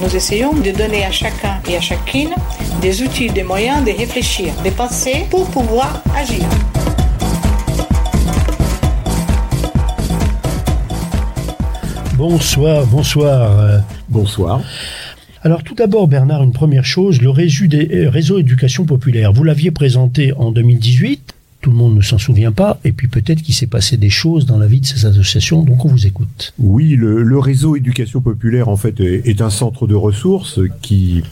Nous essayons de donner à chacun et à chacune des outils, des moyens de réfléchir, de penser pour pouvoir agir. Bonsoir, bonsoir. Bonsoir. Alors tout d'abord, Bernard, une première chose, le euh, réseau éducation populaire, vous l'aviez présenté en 2018, tout le monde ne s'en souvient pas, et puis peut-être qu'il s'est passé des choses dans la vie de ces associations, donc on vous écoute. Oui, le, réseau éducation populaire en fait est, un centre de ressources qui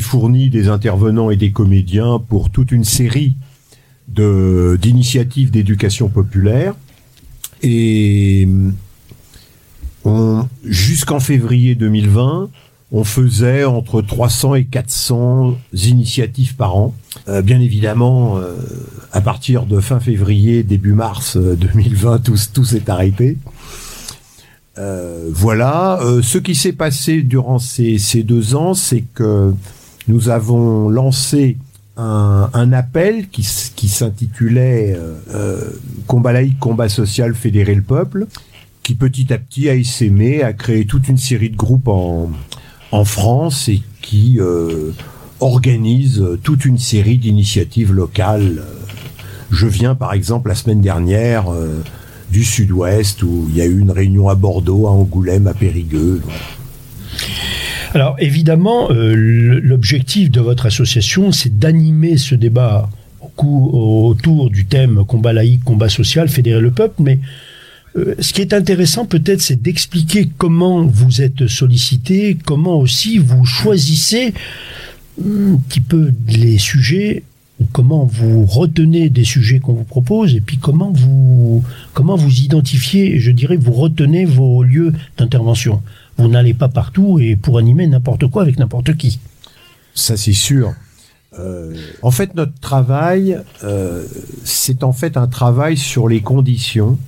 fournit des intervenants et des comédiens pour toute une série d'initiatives d'éducation populaire et jusqu'en février 2020 on faisait entre 300 et 400 initiatives par an. Euh, bien évidemment, euh, à partir de fin février, début mars euh, 2020, tout, tout s'est arrêté. Euh, voilà. Euh, ce qui s'est passé durant ces, deux ans, c'est que nous avons lancé un, appel qui, qui s'intitulait euh, euh, Combat laïque, combat social, fédérer le peuple, qui petit à petit a essaimé, a créé toute une série de groupes en, en France et qui euh, organise toute une série d'initiatives locales. Je viens par exemple la semaine dernière euh, du Sud-Ouest où il y a eu une réunion à Bordeaux, à Angoulême, à Périgueux. Alors évidemment, euh, l'objectif de votre association, c'est d'animer ce débat autour du thème combat laïque, combat social, fédérer le peuple, mais euh, ce qui est intéressant peut-être, c'est d'expliquer comment vous êtes sollicité, comment aussi vous choisissez hum, un petit peu les sujets, comment vous retenez des sujets qu'on vous propose, et puis comment vous, comment vous identifiez, je dirais, vous retenez vos lieux d'intervention. Vous n'allez pas partout et pour animer n'importe quoi avec n'importe qui. Ça, c'est sûr. Euh, en fait, notre travail, euh, c'est en fait un travail sur les conditions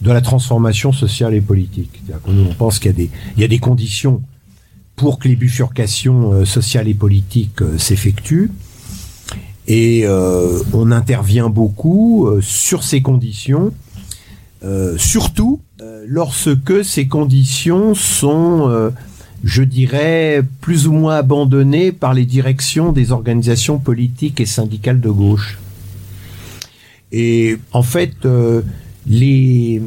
de la transformation sociale et politique. On pense qu'il y a des, conditions pour que les bifurcations euh, sociales et politiques euh, s'effectuent. Et euh, on intervient beaucoup sur ces conditions, surtout lorsque ces conditions sont je dirais, plus ou moins abandonné par les directions des organisations politiques et syndicales de gauche. Et en fait, les,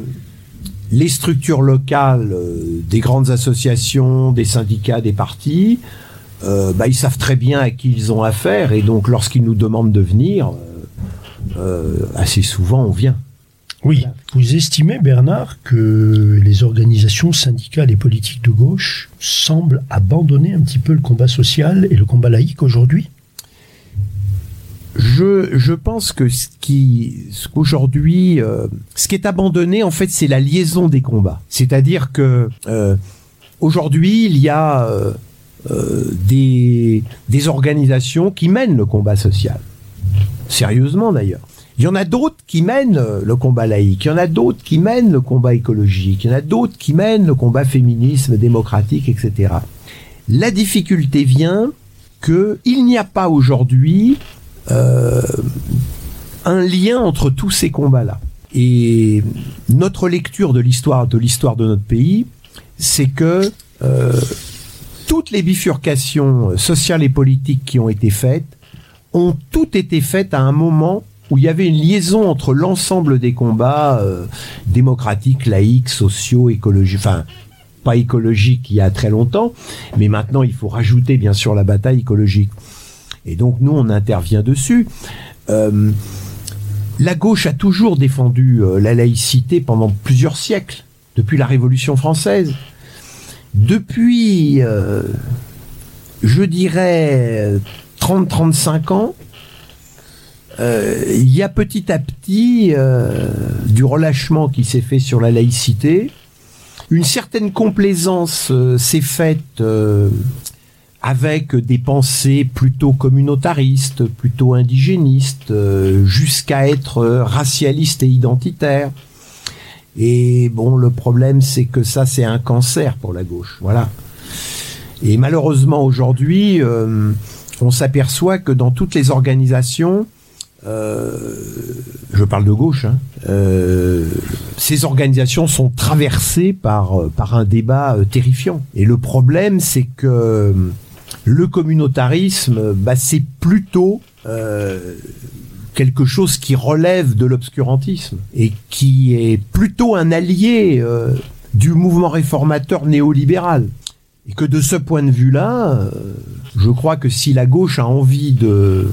structures locales euh, des grandes associations, des syndicats, des partis, euh, bah, ils savent très bien à qui ils ont affaire, et donc lorsqu'ils nous demandent de venir, euh, assez souvent on vient. Oui. Vous estimez, Bernard, que les organisations syndicales et politiques de gauche semblent abandonner un petit peu le combat social et le combat laïque aujourd'hui? Je, je pense que ce qui, ce euh, ce qui est abandonné, en fait, c'est la liaison des combats. C'est-à-dire que euh, aujourd'hui, il y a euh, euh, des, des organisations qui mènent le combat social. Sérieusement, d'ailleurs. Il y en a d'autres qui mènent euh, le combat laïque, il y en a d'autres qui mènent le combat écologique, il y en a d'autres qui mènent le combat féminisme, démocratique, etc. La difficulté vient que il n'y a pas aujourd'hui un lien entre tous ces combats-là. Et notre lecture de l'histoire de l'histoire de notre pays, c'est que euh, toutes les bifurcations sociales et politiques qui ont été faites ont toutes été faites à un moment où il y avait une liaison entre l'ensemble des combats euh, démocratiques, laïques, sociaux, écologiques, enfin pas écologiques il y a très longtemps, mais maintenant il faut rajouter bien sûr la bataille écologique. Et donc nous on intervient dessus. Euh, la gauche a toujours défendu euh, la laïcité pendant plusieurs siècles, depuis la Révolution française. Depuis, euh, je dirais, 30-35 ans, il y a petit à petit du relâchement qui s'est fait sur la laïcité. Une certaine complaisance s'est faite avec des pensées plutôt communautaristes, plutôt indigénistes, euh, jusqu'à être racialistes et identitaires. Et bon, le problème, c'est que ça, c'est un cancer pour la gauche. Voilà. Et malheureusement, aujourd'hui, euh, on s'aperçoit que dans toutes les organisations, euh, je parle de gauche, hein, euh, ces organisations sont traversées par, par un débat terrifiant. Et le problème, c'est que le communautarisme, bah, c'est plutôt euh, quelque chose qui relève de l'obscurantisme et qui est plutôt un allié euh, du mouvement réformateur néolibéral. Et que de ce point de vue-là, euh, je crois que si la gauche a envie de,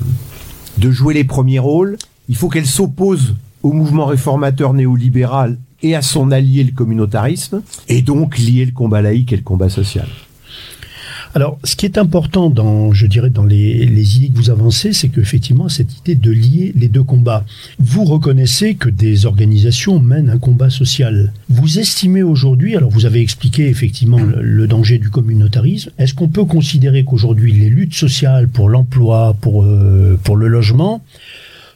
de jouer les premiers rôles, il faut qu'elle s'oppose au mouvement réformateur néolibéral et à son allié le communautarisme, et donc lier le combat laïque et le combat social. Alors, ce qui est important dans, je dirais, dans les, idées que vous avancez, c'est qu'effectivement, cette idée de lier les deux combats. Vous reconnaissez que des organisations mènent un combat social. Vous estimez aujourd'hui, alors vous avez expliqué effectivement le, danger du communautarisme, est-ce qu'on peut considérer qu'aujourd'hui, les luttes sociales pour l'emploi, pour, euh, pour le logement,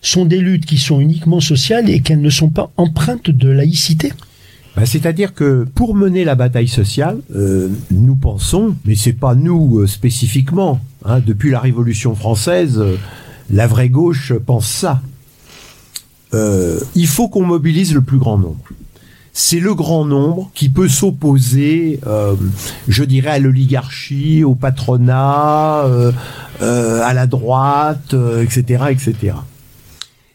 sont des luttes qui sont uniquement sociales et qu'elles ne sont pas empreintes de laïcité? Bah, c'est-à-dire que pour mener la bataille sociale, euh, nous pensons, mais c'est pas nous euh, spécifiquement, hein, depuis la Révolution française, euh, la vraie gauche pense ça. il faut qu'on mobilise le plus grand nombre. C'est le grand nombre qui peut s'opposer, je dirais, à l'oligarchie, au patronat, à la droite, etc., etc.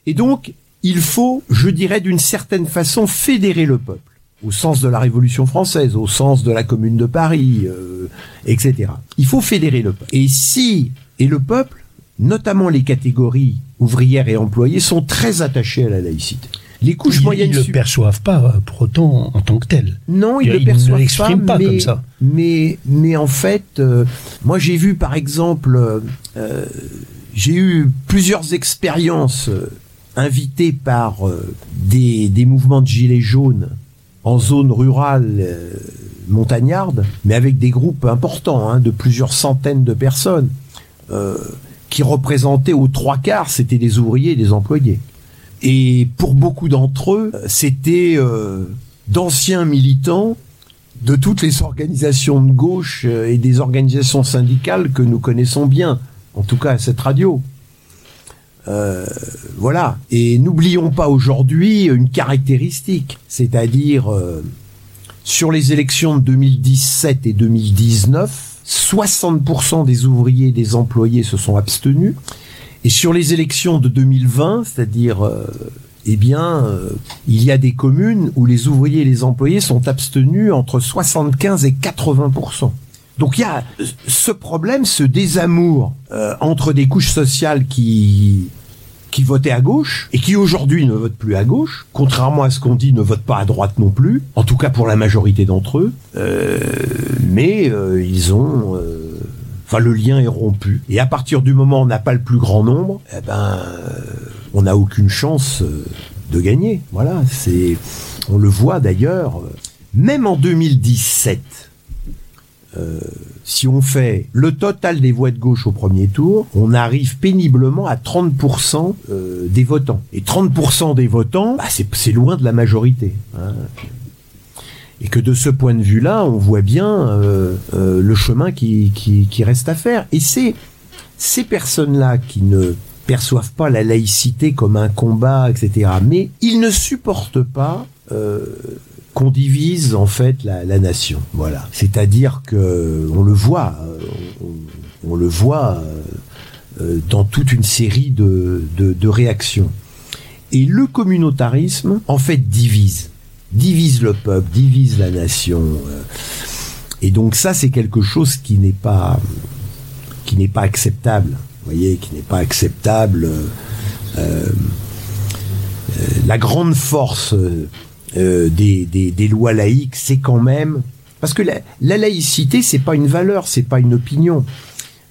Et donc, il faut, je dirais, d'une certaine façon, fédérer le peuple au sens de la Révolution française, au sens de la Commune de Paris, euh, etc. Il faut fédérer le peuple. Et si et le peuple, notamment les catégories ouvrières et employées, sont très attachés à la laïcité. Les couches moyennes ne le perçoivent pas euh, pour autant en tant que tel. Non, ils, ne le perçoivent pas, mais, comme ça. Mais, mais en fait, euh, moi j'ai vu par exemple, j'ai eu plusieurs expériences invitées par des, des mouvements de gilets jaunes en zone rurale euh, montagnarde, mais avec des groupes importants, hein, de plusieurs centaines de personnes, euh, qui représentaient aux trois quarts, c'était des ouvriers et des employés. Et pour beaucoup d'entre eux, c'était euh, d'anciens militants de toutes les organisations de gauche et des organisations syndicales que nous connaissons bien, en tout cas à cette radio. Euh, voilà. Et n'oublions pas aujourd'hui une caractéristique, c'est-à-dire euh, sur les élections de 2017 et 2019, 60% des ouvriers et des employés se sont abstenus. Et sur les élections de 2020, c'est-à-dire, euh, eh bien, il y a des communes où les ouvriers et les employés sont abstenus entre 75 et 80%. Donc il y a ce problème, ce désamour entre des couches sociales qui qui votaient à gauche et qui aujourd'hui ne votent plus à gauche, contrairement à ce qu'on dit, ne votent pas à droite non plus, en tout cas pour la majorité d'entre eux, euh, mais euh, ils ont... Euh, enfin, le lien est rompu. Et à partir du moment où on n'a pas le plus grand nombre, eh ben, on n'a aucune chance de gagner. Voilà, c'est... On le voit d'ailleurs, même en 2017, euh, si on fait le total des voix de gauche au premier tour, on arrive péniblement à 30% euh, des votants. Et 30% des votants, bah, c'est loin de la majorité. Hein. Et que de ce point de vue-là, on voit bien euh, le chemin qui, qui, reste à faire. Et c'est ces personnes-là qui ne perçoivent pas la laïcité comme un combat, etc. Mais ils ne supportent pas qu'on divise en fait la, nation. Voilà. C'est-à-dire que on le voit, euh, on, le voit euh, euh, dans toute une série de, réactions. Et le communautarisme, en fait, divise. Divise le peuple, divise la nation. Et donc ça, c'est quelque chose qui n'est pas, qui n'est pas acceptable. Voyez, qui n'est pas acceptable. la grande force euh, des, des, lois laïques, c'est quand même parce que la, laïcité, c'est pas une valeur, c'est pas une opinion.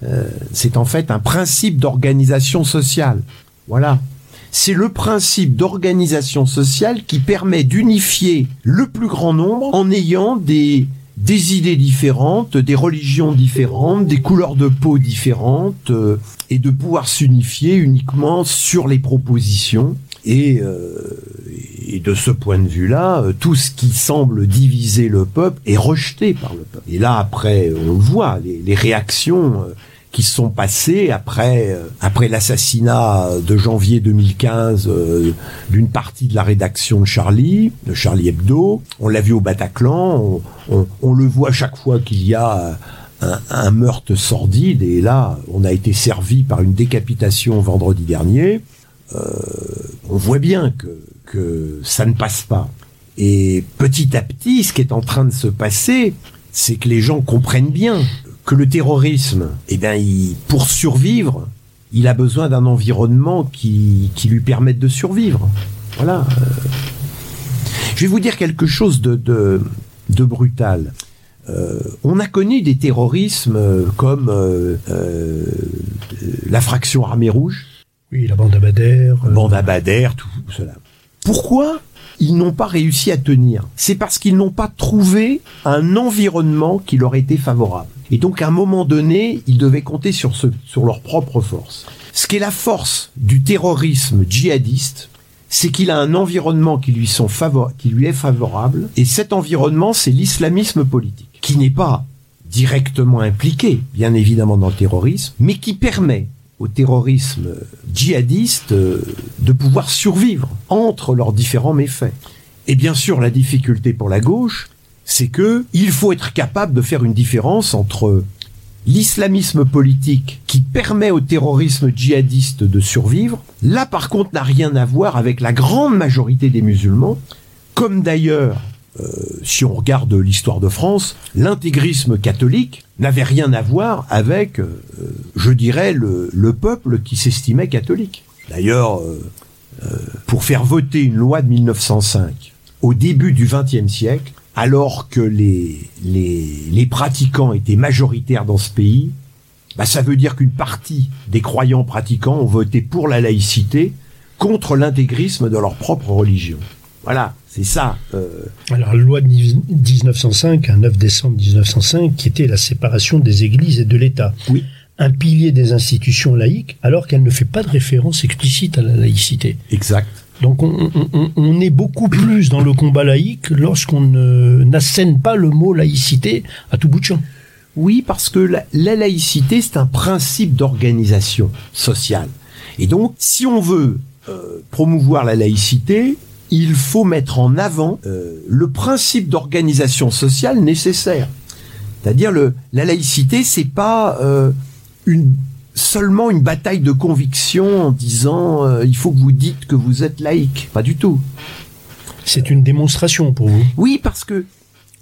Euh, c'est en fait un principe d'organisation sociale. Voilà. C'est le principe d'organisation sociale qui permet d'unifier le plus grand nombre en ayant des, des idées différentes, des religions différentes, des couleurs de peau différentes, euh, et de pouvoir s'unifier uniquement sur les propositions. Et, euh, et de ce point de vue-là, euh, tout ce qui semble diviser le peuple est rejeté par le peuple. Et là, après, on le voit, les, réactions euh, qui sont passées après euh, après l'assassinat de janvier 2015 euh, d'une partie de la rédaction de Charlie, de Charlie Hebdo. On l'a vu au Bataclan, on le voit chaque fois qu'il y a un, un meurtre sordide. Et là, on a été servi par une décapitation vendredi dernier. Euh, on voit bien que que ça ne passe pas. Et petit à petit, ce qui est en train de se passer, c'est que les gens comprennent bien que le terrorisme, eh bien, il, pour survivre, il a besoin d'un environnement qui, qui lui permette de survivre. Voilà. euh. Je vais vous dire quelque chose de, de, de brutal. Euh, on a connu des terrorismes comme euh, euh, la fraction armée rouge, Oui, la bande à Bader. euh, bande à Bader, tout cela. Pourquoi ils n'ont pas réussi à tenir? C'est parce qu'ils n'ont pas trouvé un environnement qui leur était favorable. Et donc, à un moment donné, ils devaient compter sur, sur leur propre force. Ce qui est la force du terrorisme djihadiste, c'est qu'il a un environnement qui lui, sont qui lui est favorable, et cet environnement, c'est l'islamisme politique, qui n'est pas directement impliqué, bien évidemment, dans le terrorisme, mais qui permet au terrorisme djihadiste euh, de pouvoir survivre entre leurs différents méfaits. Et bien sûr, la difficulté pour la gauche, c'est que il faut être capable de faire une différence entre l'islamisme politique qui permet au terrorisme djihadiste de survivre, là par contre n'a rien à voir avec la grande majorité des musulmans, comme d'ailleurs, si on regarde l'histoire de France, l'intégrisme catholique n'avait rien à voir avec, euh, euh, je dirais, le, le peuple qui s'estimait catholique. D'ailleurs, euh, euh, pour faire voter une loi de 1905 au début du XXe siècle, alors que les pratiquants étaient majoritaires dans ce pays, bah, ça veut dire qu'une partie des croyants pratiquants ont voté pour la laïcité contre l'intégrisme de leur propre religion. Voilà, c'est ça. euh, Alors, la loi de 1905, un 9 décembre 1905, qui était la séparation des églises et de l'État. Oui. Un pilier des institutions laïques, alors qu'elle ne fait pas de référence explicite à la laïcité. exact. Donc, on, on- on- on est beaucoup plus dans le combat laïque lorsqu'on ne- n'assène pas le mot laïcité à tout bout de champ. Oui, parce que la, la laïcité, c'est un principe d'organisation sociale. Et donc, si on veut euh, promouvoir la laïcité, il faut mettre en avant euh, le principe d'organisation sociale nécessaire. C'est-à-dire le la laïcité, c'est pas euh, une seulement une bataille de conviction en disant euh, il faut que vous dites que vous êtes laïque. Pas du tout. C'est une démonstration pour vous. Oui, parce que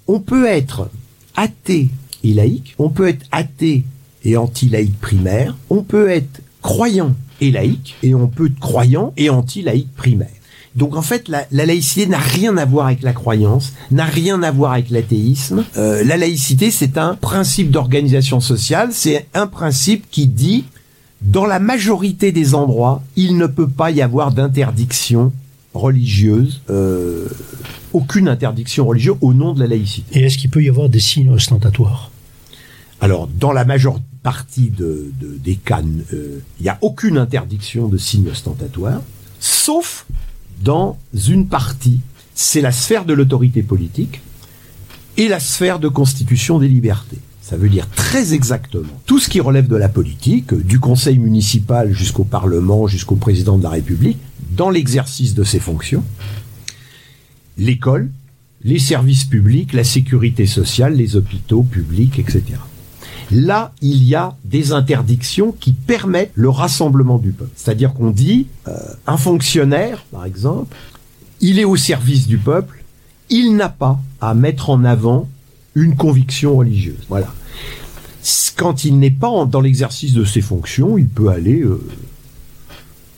on peut être athée et laïque, on peut être athée et anti-laïque primaire, on peut être croyant et laïque, et on peut être croyant et anti-laïque primaire. Donc en fait, la, la laïcité n'a rien à voir avec la croyance, n'a rien à voir avec l'athéisme. Euh, la laïcité, c'est un principe d'organisation sociale, c'est un principe qui dit, dans la majorité des endroits, il ne peut pas y avoir d'interdiction religieuse, euh, aucune interdiction religieuse au nom de la laïcité. Et est-ce qu'il peut y avoir des signes ostentatoires? Alors, dans la majeure partie de, de- des cas, euh, il n'y a aucune interdiction de signes ostentatoires, sauf dans une partie. C'est la sphère de l'autorité politique et la sphère de constitution des libertés. Ça veut dire très exactement tout ce qui relève de la politique, euh, du conseil municipal jusqu'au Parlement, jusqu'au président de la République, dans l'exercice de ses fonctions, l'école, les services publics, la sécurité sociale, les hôpitaux publics, etc. Là, il y a des interdictions qui permettent le rassemblement du peuple. C'est-à-dire qu'on dit, euh, un fonctionnaire, par exemple, il est au service du peuple, il n'a pas à mettre en avant une conviction religieuse. Voilà. Quand il n'est pas dans l'exercice de ses fonctions, il peut aller euh,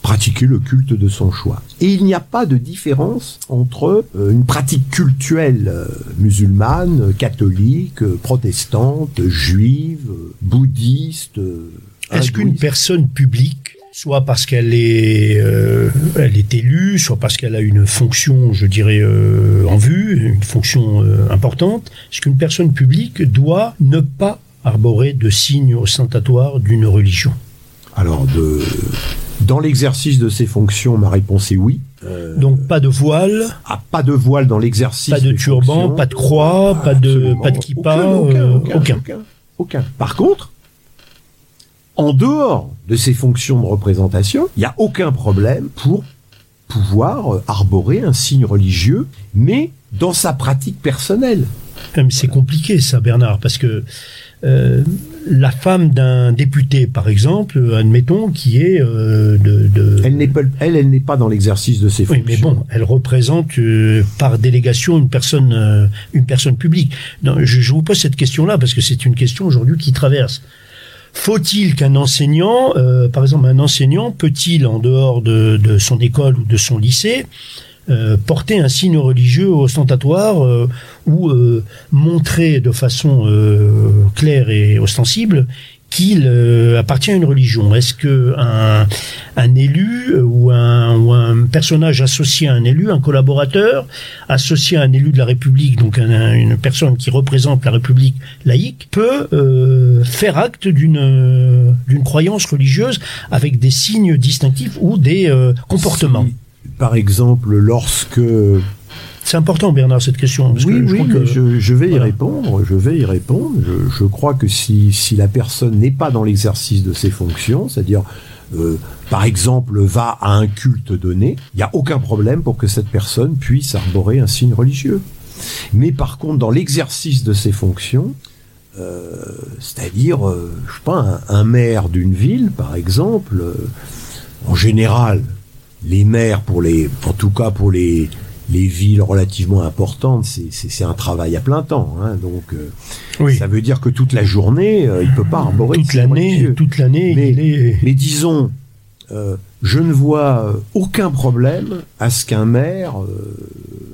pratiquer le culte de son choix. Et il n'y a pas de différence entre euh, une pratique cultuelle euh, musulmane, catholique, euh, protestante, juive, bouddhiste. Est-ce qu'une personne publique soit parce qu'elle est, euh, elle est élue, soit parce qu'elle a une fonction, je dirais, euh, en vue, une fonction euh, importante, est-ce qu'une personne publique doit ne pas arborer de signes ostentatoires d'une religion? Alors, de, dans l'exercice de ses fonctions, ma réponse est oui. Euh, Donc pas de voile, ah, pas de voile dans l'exercice. pas de turban, fonctions. pas de croix, pas de pas de kippa, Aucun, euh, aucun, aucun. aucun, aucun. Par contre, en dehors de ses fonctions de représentation, il n'y a aucun problème pour pouvoir euh, arborer un signe religieux, mais dans sa pratique personnelle. Ah, C'est compliqué ça, Bernard, parce que euh, la femme d'un député, par exemple, admettons, qui est euh, de, de- Elle n'est pas, elle, elle n'est pas dans l'exercice de ses Oui, fonctions. mais bon, elle représente euh, par délégation une personne, euh, une personne publique. Non, je, je vous pose cette question-là parce que c'est une question aujourd'hui qui traverse. Faut-il qu'un enseignant, euh, par exemple un enseignant, peut-il, en dehors de, de son école ou de son lycée, porter un signe religieux ostentatoire euh, ou euh, montrer de façon euh, claire et ostensible qu'il euh, appartient à une religion. Est-ce que un, élu euh, ou un, personnage associé à un élu, un collaborateur associé à un élu de la République, donc un- un- une personne qui représente la République laïque, peut euh, faire acte d'une euh, d'une croyance religieuse avec des signes distinctifs ou des euh, comportements? Par exemple, lorsque C'est important, Bernard, cette question. parce oui, que je oui, que- je, je vais y répondre. Je vais y répondre. Je, je crois que si, si la personne n'est pas dans l'exercice de ses fonctions, c'est-à-dire, euh, par exemple, va à un culte donné, il n'y a aucun problème pour que cette personne puisse arborer un signe religieux. Mais par contre, dans l'exercice de ses fonctions, euh, c'est-à-dire, euh, je sais pas, un, un maire d'une ville, par exemple, euh, en général, les maires, pour les, en tout cas pour les, les villes relativement importantes, c'est- un travail à plein temps. hein. donc, euh, Oui. ça veut dire que toute la journée, euh, il peut pas arborer toute l'année, religieux. toute l'année, Mais- il est. Mais disons, euh, je ne vois euh, aucun problème à ce qu'un maire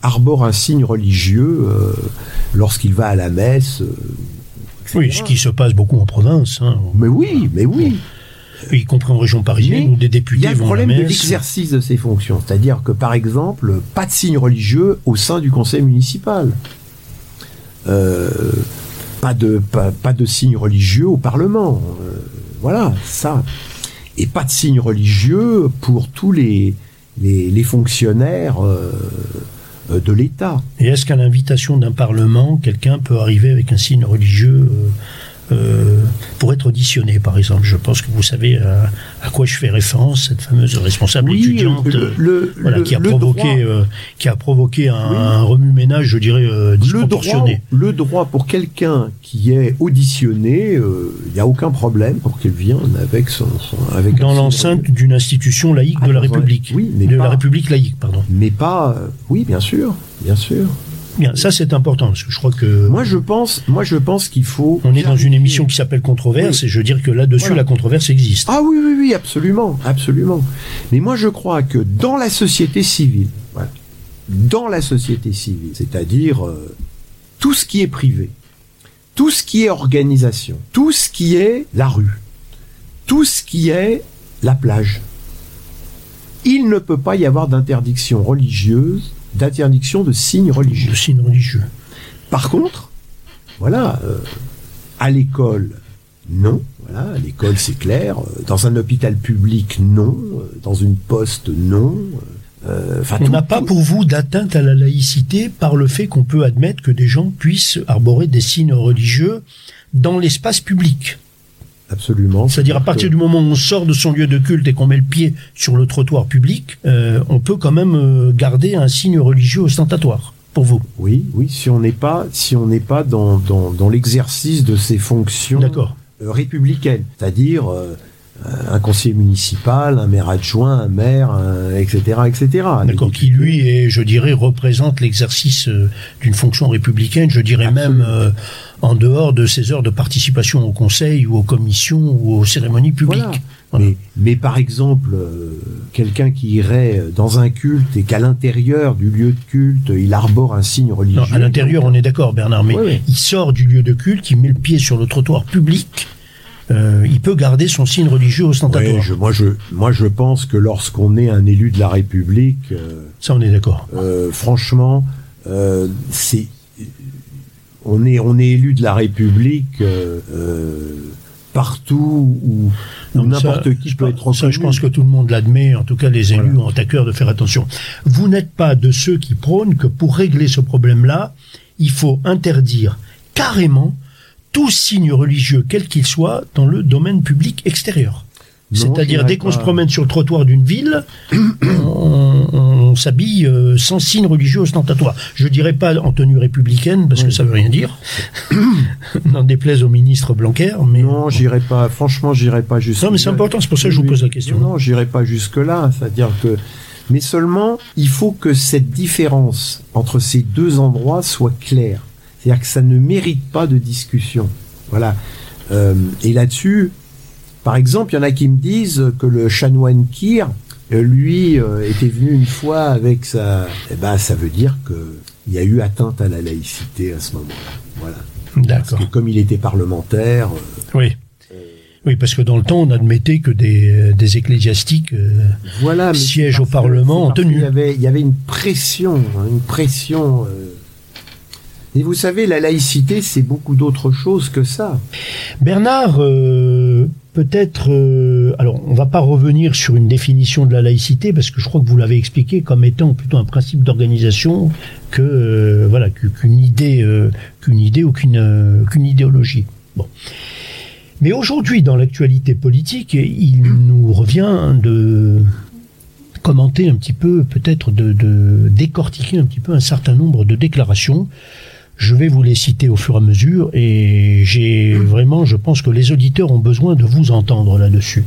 arbore un signe religieux lorsqu'il va à la messe. Oui, ce qui se passe beaucoup en province, hein, Mais oui, mais oui. Y compris en région parisienne, où des Il députés y a le à problème de l'exercice de ses fonctions. C'est-à-dire que, par exemple, pas de signe religieux au sein du conseil municipal. Euh, pas, de, pas, pas de signe religieux au Parlement. Euh, voilà, ça. Et pas de signe religieux pour tous les, les, les fonctionnaires euh, de l'État. Et est-ce qu'à l'invitation d'un parlement, quelqu'un peut arriver avec un signe religieux euh, euh, pour être auditionné, par exemple Je pense que vous savez à, à quoi je fais référence, cette fameuse responsable étudiante le, euh, le- voilà, le- qui a provoqué, euh, qui a provoqué un, Oui. un remue-ménage, je dirais, euh, le droit, le droit pour quelqu'un qui est auditionné, euh, il n'y a aucun problème pour qu'il vienne avec son, son- avec Dans l'enceinte d'une institution laïque Ah, de la un- République. oui, mais de pas- la République laïque, pardon. mais pas, euh, oui, bien sûr, bien sûr. Bien, ça c'est important, parce que je crois que Moi, je pense, moi, je pense qu'il faut. on est dans une émission qui s'appelle Controverse, Oui. et je veux dire que là-dessus, Voilà. la controverse existe. Ah oui, oui, oui, absolument, absolument. Mais moi, je crois que dans la société civile, voilà, dans la société civile, c'est-à-dire euh, tout ce qui est privé, tout ce qui est organisation, tout ce qui est la rue, tout ce qui est la plage, il ne peut pas y avoir d'interdiction religieuse, d'interdiction de signes religieux. de signes religieux. Par contre, voilà, euh, à l'école, non. Voilà, à l'école, c'est clair. Euh, Dans un hôpital public, non. Euh, Dans une poste, non. Euh, On n'a pas pour vous d'atteinte à la laïcité par le fait qu'on peut admettre que des gens puissent arborer des signes religieux dans l'espace public. Absolument. C'est-à-dire à partir du moment où on sort de son lieu de culte et qu'on met le pied sur le trottoir public, euh, on peut quand même euh, garder un signe religieux ostentatoire. Pour vous. Oui, oui, si on n'est pas, si on n'est pas dans, dans, dans l'exercice de ses fonctions euh, républicaines, c'est-à-dire euh, un conseiller municipal, un maire adjoint, un maire, un- etc., etc. D'accord. Qui lui est, je dirais, représente l'exercice d'une fonction républicaine. Je dirais même euh, en dehors de ses heures de participation au conseil ou aux commissions ou aux cérémonies publiques. Voilà. Voilà. Mais, mais par exemple, euh, quelqu'un qui irait dans un culte et qu'à l'intérieur du lieu de culte, il arbore un signe religieux. Non, à l'intérieur, on est d'accord, Bernard, mais Oui, oui. il sort du lieu de culte, il met le pied sur le trottoir public. euh, il peut garder son signe religieux ostentatoire. Ouais, je- moi, je, moi, je pense que lorsqu'on est un élu de la République, euh, Ça, on est d'accord. euh, franchement, euh, c'est, on est, on est élu de la République euh, euh, partout où, ça, n'importe qui je peut être Ça, reconnu. je pense que tout le monde l'admet. En tout cas, les élus Voilà. ont à cœur de faire attention. Vous n'êtes pas de ceux qui prônent que pour régler ce problème-là, il faut interdire carrément tout signe religieux, quel qu'il soit, dans le domaine public extérieur. C'est-à-dire, dès qu'on se promène sur le trottoir d'une ville, on, on s'habille euh, sans signe religieux ostentatoire. Je dirais pas en tenue républicaine, parce que ça veut rien dire. N'en déplaise au ministre Blanquer, mais... Non, j'irai pas. Franchement, j'irai pas jusque. Non, mais c'est important, c'est pour ça que je vous pose la question. Non, j'irai pas jusque là. C'est-à-dire que, mais seulement, il faut que cette différence entre ces deux endroits soit claire. C'est-à-dire que ça ne mérite pas de discussion. Voilà. Euh, et là-dessus, par exemple, il y en a qui me disent que le chanoine Kir, euh, lui, euh, était venu une fois avec sa. Eh ben, ça veut dire que il y a eu atteinte à la laïcité à ce moment-là. Voilà. Parce D'accord. que comme il était parlementaire. euh, Oui. Oui, parce que dans le temps, on admettait que des, des ecclésiastiques. euh, voilà, mais Siège c'est au parce Parlement en parce tenue. qu'il y avait, il y avait une pression, hein, une pression. euh. Et vous savez, la laïcité, c'est beaucoup d'autres choses que ça. Bernard, euh, peut-être. euh, alors, on va pas revenir sur une définition de la laïcité, parce que je crois que vous l'avez expliqué comme étant plutôt un principe d'organisation que euh, voilà qu'u- qu'une idée, euh, qu'une idée ou qu'une euh, qu'une idéologie. Bon. Mais aujourd'hui, dans l'actualité politique, il nous revient de commenter un petit peu, peut-être de, de décortiquer un petit peu un certain nombre de déclarations. Je vais vous les citer au fur et à mesure et j'ai vraiment, je pense que les auditeurs ont besoin de vous entendre là-dessus.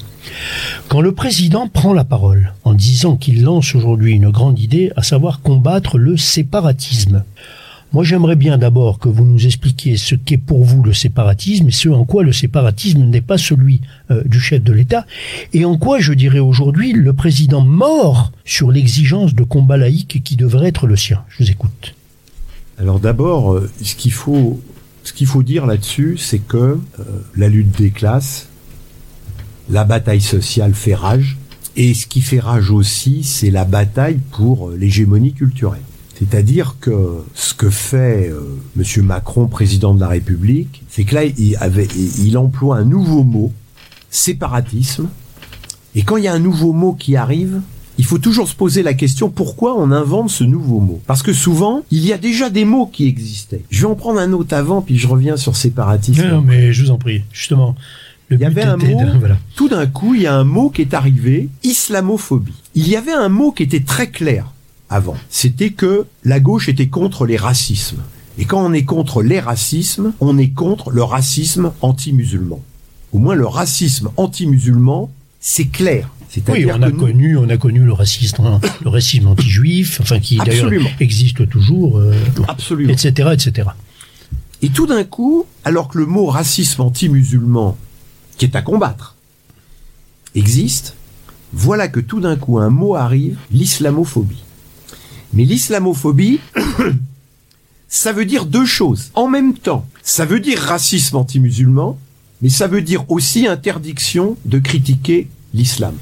Quand le président prend la parole en disant qu'il lance aujourd'hui une grande idée, à savoir combattre le séparatisme, moi, j'aimerais bien d'abord que vous nous expliquiez ce qu'est pour vous le séparatisme et ce en quoi le séparatisme n'est pas celui euh, du chef de l'État et en quoi, je dirais aujourd'hui, le président mord sur l'exigence de combat laïque qui devrait être le sien. Je vous écoute. Alors d'abord, euh, ce qu'il faut, dire là-dessus, c'est que euh, la lutte des classes, la bataille sociale fait rage, et ce qui fait rage aussi, c'est la bataille pour euh, l'hégémonie culturelle. C'est-à-dire que ce que fait euh, Monsieur Macron, président de la République, c'est que là, il emploie un nouveau mot, séparatisme. Et quand il y a un nouveau mot qui arrive, il faut toujours se poser la question pourquoi on invente ce nouveau mot? Parce que souvent, il y a déjà des mots qui existaient. Je vais en prendre un autre avant, puis je reviens sur séparatisme. Non, non, mais je vous en prie, justement. Le Il y avait un mot, de- voilà. tout d'un coup, il y a un mot qui est arrivé, islamophobie. Il y avait un mot qui était très clair avant. C'était que la gauche était contre les racismes. Et quand on est contre les racismes, on est contre le racisme anti-musulman. Au moins le racisme anti-musulman, c'est clair. Oui, on a nous- connu, on a connu le racisme, le racisme anti-juif, enfin qui d'ailleurs existe toujours, euh, Absolument. etc., etc. Et tout d'un coup, alors que le mot racisme anti-musulman, qui est à combattre, existe, voilà que tout d'un coup un mot arrive, l'islamophobie. Mais l'islamophobie, ça veut dire deux choses. En même temps, ça veut dire racisme anti-musulman, mais ça veut dire aussi interdiction de critiquer l'islam.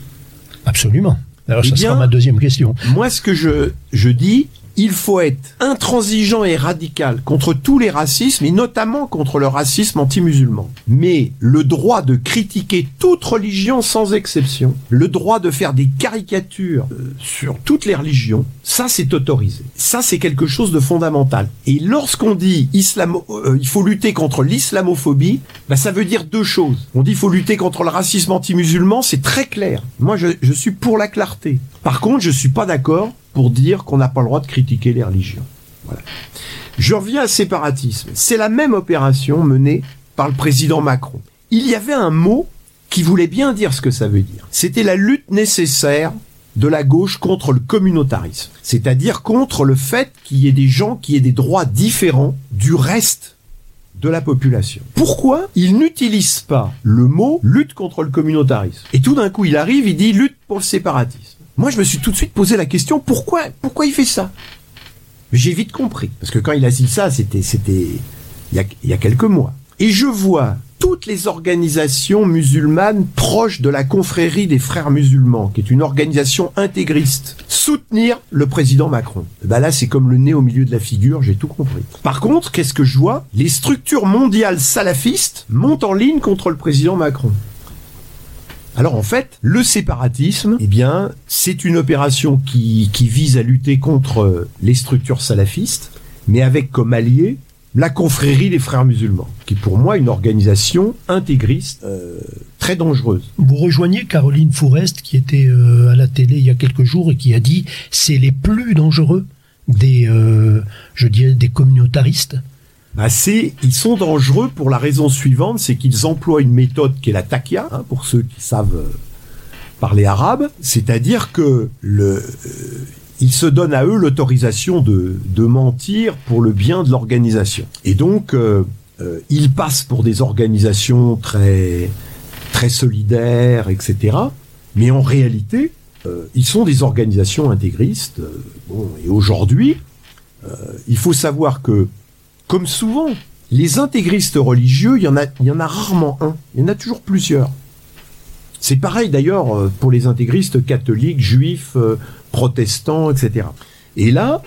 Absolument. Alors Eh ça sera bien- ma deuxième question. Moi, ce que je, je dis, il faut être intransigeant et radical contre tous les racismes, et notamment contre le racisme anti-musulman. Mais le droit de critiquer toute religion sans exception, le droit de faire des caricatures euh, sur toutes les religions, ça c'est autorisé. Ça c'est quelque chose de fondamental. Et lorsqu'on dit islamo, euh, il faut lutter contre l'islamophobie, bah, ça veut dire deux choses. On dit il faut lutter contre le racisme anti-musulman, c'est très clair. Moi je, je suis pour la clarté. Par contre, je suis pas d'accord pour dire qu'on n'a pas le droit de critiquer les religions. Voilà. Je reviens à séparatisme. C'est la même opération menée par le président Macron. Il y avait un mot qui voulait bien dire ce que ça veut dire. C'était la lutte nécessaire de la gauche contre le communautarisme. C'est-à-dire contre le fait qu'il y ait des gens qui aient des droits différents du reste de la population. Pourquoi il n'utilise pas le mot lutte contre le communautarisme Et tout d'un coup, il arrive, il dit lutte pour le séparatisme. Moi, je me suis tout de suite posé la question pourquoi pourquoi il fait ça? J'ai vite compris parce que quand il a dit ça, c'était il y a, quelques mois. Et je vois toutes les organisations musulmanes proches de la confrérie des frères musulmans, qui est une organisation intégriste, soutenir le président Macron. Bah là, c'est comme le nez au milieu de la figure, j'ai tout compris. Par contre, qu'est-ce que je vois? Les structures mondiales salafistes montent en ligne contre le président Macron. Alors en fait, le séparatisme, eh bien, c'est une opération qui, vise à lutter contre les structures salafistes, mais avec comme allié la confrérie des frères musulmans, qui est pour moi une organisation intégriste euh, très dangereuse. Vous rejoignez Caroline Fourest qui était euh, à la télé il y a quelques jours et qui a dit c'est les plus dangereux des, euh, je dirais, des communautaristes. Bah ils sont dangereux pour la raison suivante, c'est qu'ils emploient une méthode qui est la takia, hein, pour ceux qui savent parler arabe, c'est-à-dire que le ils se donnent à eux l'autorisation de, mentir pour le bien de l'organisation. Et donc, euh, euh, ils passent pour des organisations très, très solidaires, etc. Mais en réalité, euh, ils sont des organisations intégristes. Bon, et aujourd'hui, il faut savoir que, comme souvent, les intégristes religieux, il y en a, il y en a rarement un. Il y en a toujours plusieurs. C'est pareil d'ailleurs pour les intégristes catholiques, juifs, protestants, etc. Et là,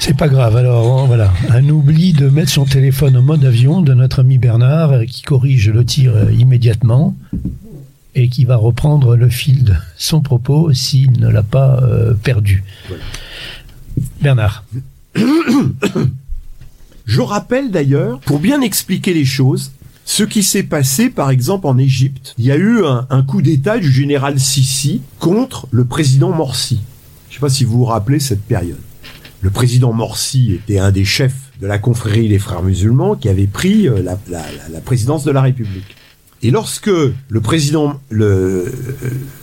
c'est pas grave. Alors voilà, un oubli de mettre son téléphone en mode avion de notre ami Bernard euh, qui corrige le tir euh, immédiatement et qui va reprendre le fil de son propos s'il ne l'a pas euh, perdu. Bernard. Je rappelle d'ailleurs, pour bien expliquer les choses, ce qui s'est passé, par exemple, en Égypte. Il y a eu un, coup d'État du général Sisi contre le président Morsi. Je ne sais pas si vous vous rappelez cette période. Le président Morsi était un des chefs de la confrérie des frères musulmans qui avait pris euh, la, présidence de la République. Et lorsque le président, le,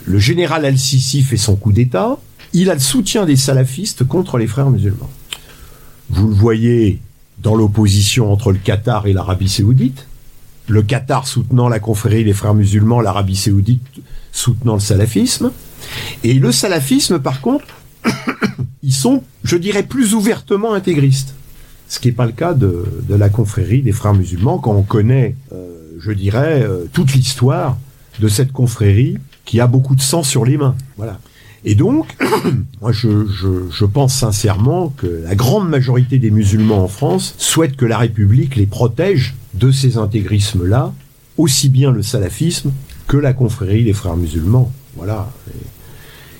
le général Al-Sisi fait son coup d'État, il a le soutien des salafistes contre les frères musulmans. Vous le voyez dans l'opposition entre le Qatar et l'Arabie saoudite le Qatar soutenant la confrérie des frères musulmans, l'Arabie saoudite soutenant le salafisme. Et le salafisme, par contre, ils sont, je dirais, plus ouvertement intégristes. Ce qui n'est pas le cas de, la confrérie des frères musulmans quand on connaît, euh, je dirais, euh, toute l'histoire de cette confrérie qui a beaucoup de sang sur les mains. Voilà. Et donc, moi, je, pense sincèrement que la grande majorité des musulmans en France souhaitent que la République les protège de ces intégrismes-là, aussi bien le salafisme que la confrérie des frères musulmans. Voilà.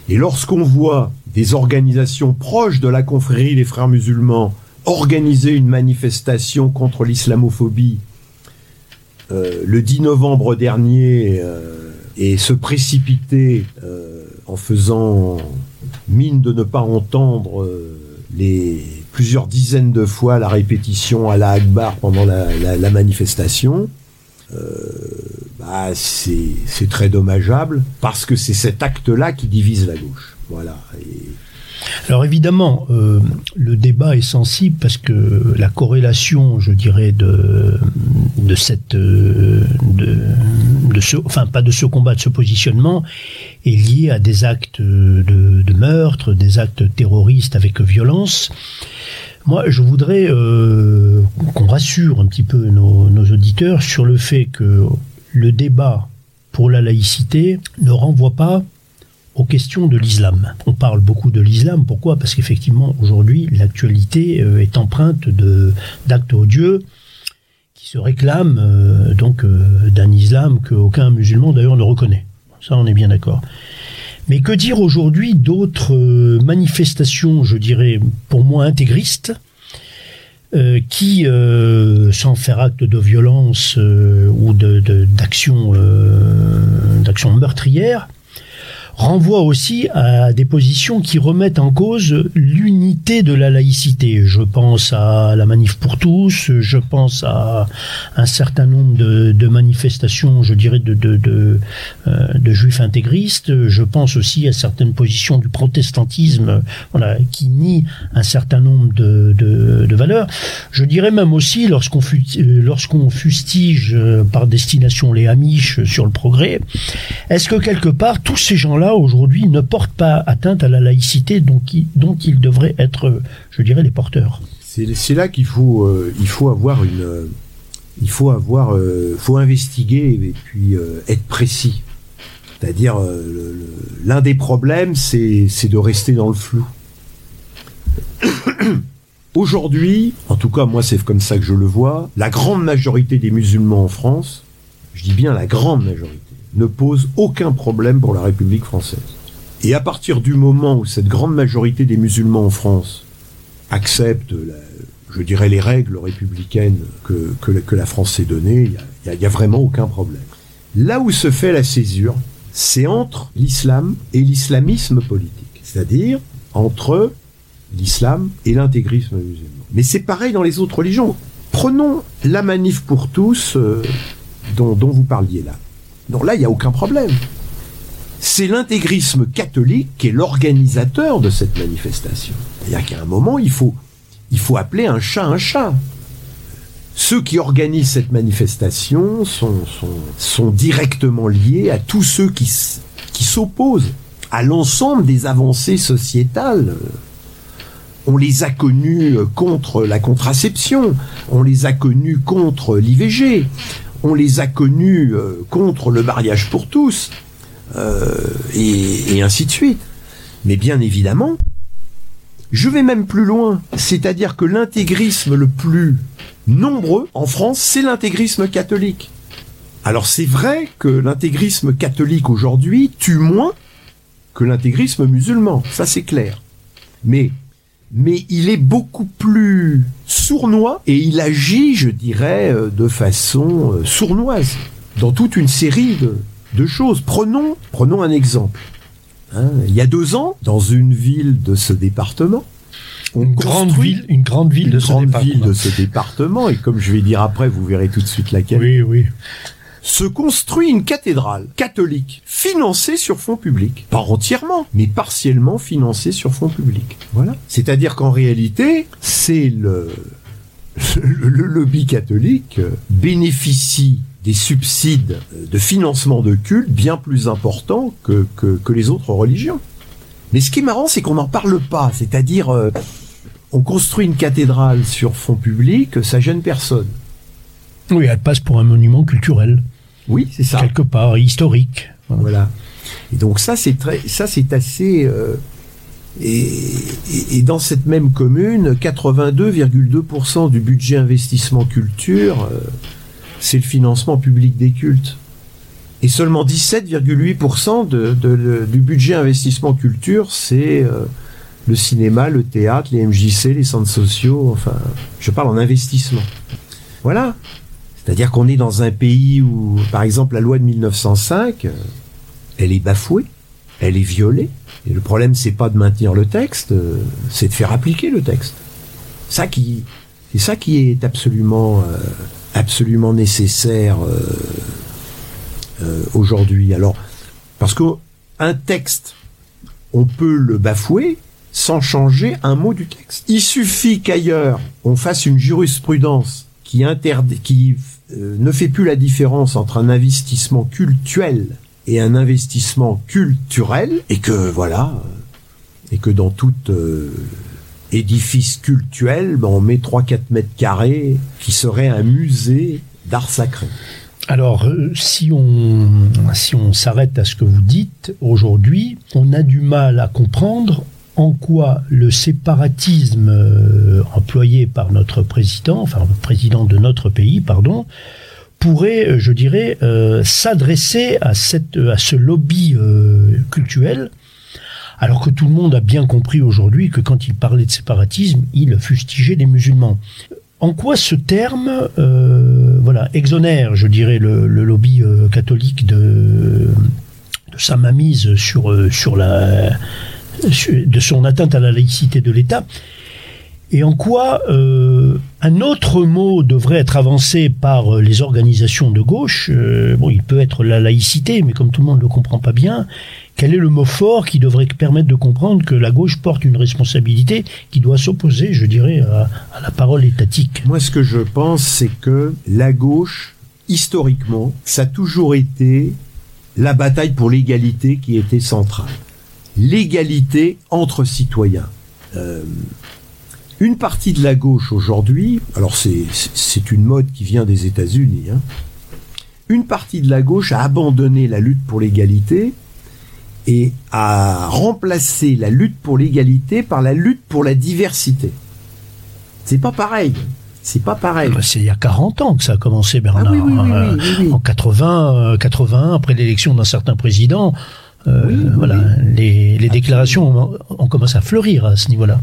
Et, lorsqu'on voit des organisations proches de la confrérie des frères musulmans organiser une manifestation contre l'islamophobie euh, le 10 novembre dernier euh, et se précipiter euh, en faisant mine de ne pas entendre les plusieurs dizaines de fois la répétition à la Akbar pendant la, manifestation, euh, bah, c'est très dommageable parce que c'est cet acte-là qui divise la gauche. Voilà. Alors évidemment, euh, le débat est sensible parce que la corrélation, je dirais, de, cette, euh, ce, enfin pas de ce combat, de ce positionnement, est liée à des actes de, meurtre, des actes terroristes avec violence. Moi, je voudrais euh, qu'on rassure un petit peu nos auditeurs sur le fait que le débat pour la laïcité ne renvoie pas aux questions de l'islam. On parle beaucoup de l'islam, pourquoi? Parce qu'effectivement, aujourd'hui, l'actualité euh, est empreinte d'actes odieux qui se réclament euh, donc euh, d'un islam qu'aucun musulman d'ailleurs ne reconnaît. Ça, on est bien d'accord. Mais que dire aujourd'hui d'autres manifestations, je dirais, pour moi intégristes, qui, sans faire acte de violence ou de, d'action meurtrière, renvoie aussi à des positions qui remettent en cause l'unité de la laïcité. Je pense à la manif pour tous, je pense à un certain nombre de, manifestations, je dirais, euh, de, juifs intégristes, je pense aussi à certaines positions du protestantisme voilà, qui nient un certain nombre de, valeurs. Je dirais même aussi, lorsqu'on lorsqu'on fustige euh, par destination les Amish sur le progrès, est-ce que quelque part, tous ces gens-là aujourd'hui ne portent pas atteinte à la laïcité dont, dont ils devraient être, je dirais, les porteurs. C'est là qu'il faut, euh, faut avoir une, il faut avoir, euh, faut investiguer et puis euh, être précis. C'est-à-dire, euh, l'un des problèmes, c'est de rester dans le flou. Aujourd'hui, en tout cas, moi, c'est comme ça que je le vois, la grande majorité des musulmans en France, je dis bien la grande majorité, ne pose aucun problème pour la République française. Et à partir du moment où cette grande majorité des musulmans en France accepte, la- je dirais, les règles républicaines que, que, la- France s'est données, il n'y a vraiment aucun problème. Là où se fait la césure, c'est entre l'islam et l'islamisme politique. C'est-à-dire entre l'islam et l'intégrisme musulman. Mais c'est pareil dans les autres religions. Prenons la manif pour tous euh, dont, dont vous parliez là. Donc là, il n'y a aucun problème. C'est l'intégrisme catholique qui est l'organisateur de cette manifestation. C'est-à-dire qu'à un moment, il faut, appeler un chat un chat. Ceux qui organisent cette manifestation sont, directement liés à tous ceux qui, qui s'opposent à l'ensemble des avancées sociétales. On les a connus euh, contre la contraception, on les a connus contre l'IVG, on les a connus euh, contre le mariage pour tous, euh, et, et ainsi de suite. Mais bien évidemment, je vais même plus loin, c'est-à-dire que l'intégrisme le plus nombreux en France, c'est l'intégrisme catholique. Alors c'est vrai que l'intégrisme catholique aujourd'hui tue moins que l'intégrisme musulman, ça c'est clair. Mais mais il est beaucoup plus sournois et il agit, je dirais, euh, de façon euh, sournoise dans toute une série de, de choses. Prenons, prenons un exemple. Hein, il y a deux ans, dans une ville de ce département, on Une grande ville, une grande ville une de ce grande département. ville de ce département, et comme je vais dire après, vous verrez tout de suite laquelle, Oui, oui. Se construit une cathédrale catholique financée sur fonds publics. Pas entièrement, mais partiellement financée sur fonds publics. Voilà. C'est-à-dire qu'en réalité, c'est le, lobby catholique euh, bénéficie des subsides euh, de financement de culte bien plus importants que, que, que les autres religions. Mais ce qui est marrant, c'est qu'on n'en parle pas. C'est-à-dire, euh, on construit une cathédrale sur fonds publics, ça gêne personne. Oui, elle passe pour un monument culturel, Oui, c'est ça. quelque part, historique. Voilà. Et donc ça c'est très, ça c'est assez. euh, et, et- et dans cette même commune, 82,2% du budget investissement culture, euh, c'est le financement public des cultes. Et seulement 17,8% de, de- de- du budget investissement culture, c'est euh, le cinéma, le théâtre, les MJC, les centres sociaux. Enfin, je parle en investissement. Voilà. C'est-à-dire qu'on est dans un pays où, par exemple, la loi de 1905, euh, elle est bafouée, elle est violée. Et le problème, c'est pas de maintenir le texte, euh, c'est de faire appliquer le texte. C'est ça qui est absolument, euh, nécessaire aujourd'hui. Alors, parce que un texte, on peut le bafouer sans changer un mot du texte. Il suffit qu'ailleurs on fasse une jurisprudence qui qui euh, ne fait plus la différence entre un investissement cultuel et un investissement culturel, et que voilà, euh, et que dans tout euh, édifice cultuel, ben, on met 3-4 mètres carrés qui serait un musée d'art sacré. Alors, si on, si on s'arrête à ce que vous dites, aujourd'hui, on a du mal à comprendre en quoi le séparatisme euh, employé par notre président, enfin le président de notre pays, pardon, pourrait, euh, je dirais, euh, s'adresser à, à ce lobby euh, culturel, alors que tout le monde a bien compris aujourd'hui que quand il parlait de séparatisme, il fustigeait les musulmans. En quoi ce terme voilà, exonère, je dirais, le, lobby catholique de, sa mainmise sur, sur la, de son atteinte à la laïcité de l'État et en quoi euh, un autre mot devrait être avancé par euh, les organisations de gauche euh, Bon, il peut être la laïcité, mais comme tout le monde ne le comprend pas bien, quel est le mot fort qui devrait permettre de comprendre que la gauche porte une responsabilité qui doit s'opposer, je dirais, à, à la parole étatique? Moi, ce que je pense, c'est que la gauche, historiquement, ça a toujours été la bataille pour l'égalité qui était centrale. L'égalité entre citoyens. Euh, une partie de la gauche aujourd'hui, alors c'est une mode qui vient des États-Unis, hein, une partie de la gauche a abandonné la lutte pour l'égalité et a remplacé la lutte pour l'égalité par la lutte pour la diversité. C'est pas pareil. C'est pas pareil. Bah, C'est il y a 40 ans que ça a commencé, Bernard. Ah oui, oui, oui, Euh. En 80, euh, 81, après l'élection d'un certain président, euh, Oui, voilà, oui. les, les déclarations ont, commencé à fleurir à ce niveau-là.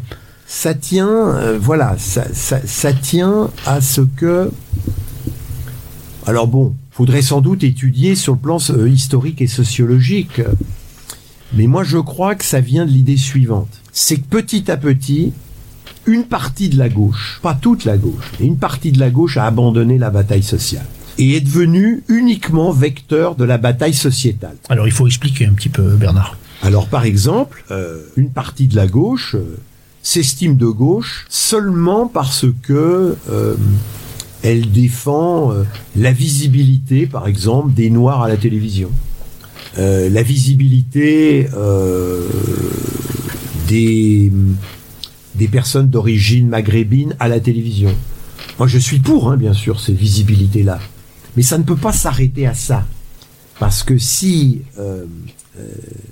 ça tient, euh, voilà, ça, ça, ça tient à ce que. Alors bon, faudrait sans doute étudier sur le plan euh, historique et sociologique, mais moi je crois que ça vient de l'idée suivante. C'est que petit à petit, une partie de la gauche, pas toute la gauche, mais une partie de la gauche a abandonné la bataille sociale et est devenue uniquement vecteur de la bataille sociétale. Alors il faut expliquer un petit peu, Bernard. Alors par exemple, euh, une partie de la gauche euh, s'estime de gauche seulement parce que euh, elle défend la visibilité, par exemple, des Noirs à la télévision, la visibilité des des personnes d'origine maghrébine à la télévision. Moi, je suis pour, hein, bien sûr, ces visibilités-là, mais ça ne peut pas s'arrêter à ça, parce que si euh,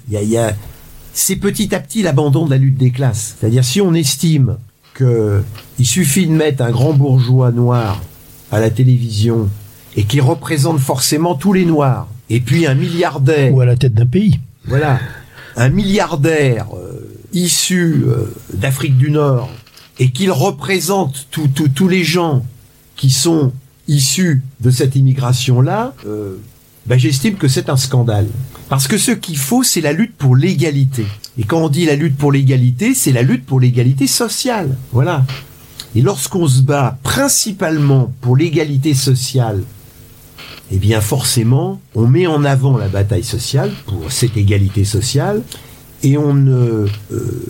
il y a, il y a- c'est petit à petit l'abandon de la lutte des classes. C'est-à-dire si on estime que il suffit de mettre un grand bourgeois noir à la télévision et qui représente forcément tous les noirs, et puis un milliardaire, Ou à la tête d'un pays. voilà, un milliardaire euh, issu euh, d'Afrique du Nord et qu'il représente tous tous- tous les gens qui sont issus de cette immigration-là, euh, ben, j'estime que c'est un scandale. Parce que ce qu'il faut, c'est la lutte pour l'égalité. Et quand on dit la lutte pour l'égalité, c'est la lutte pour l'égalité sociale. Voilà. Et lorsqu'on se bat principalement pour l'égalité sociale, eh bien forcément, on met en avant la bataille sociale pour cette égalité sociale et on ne euh,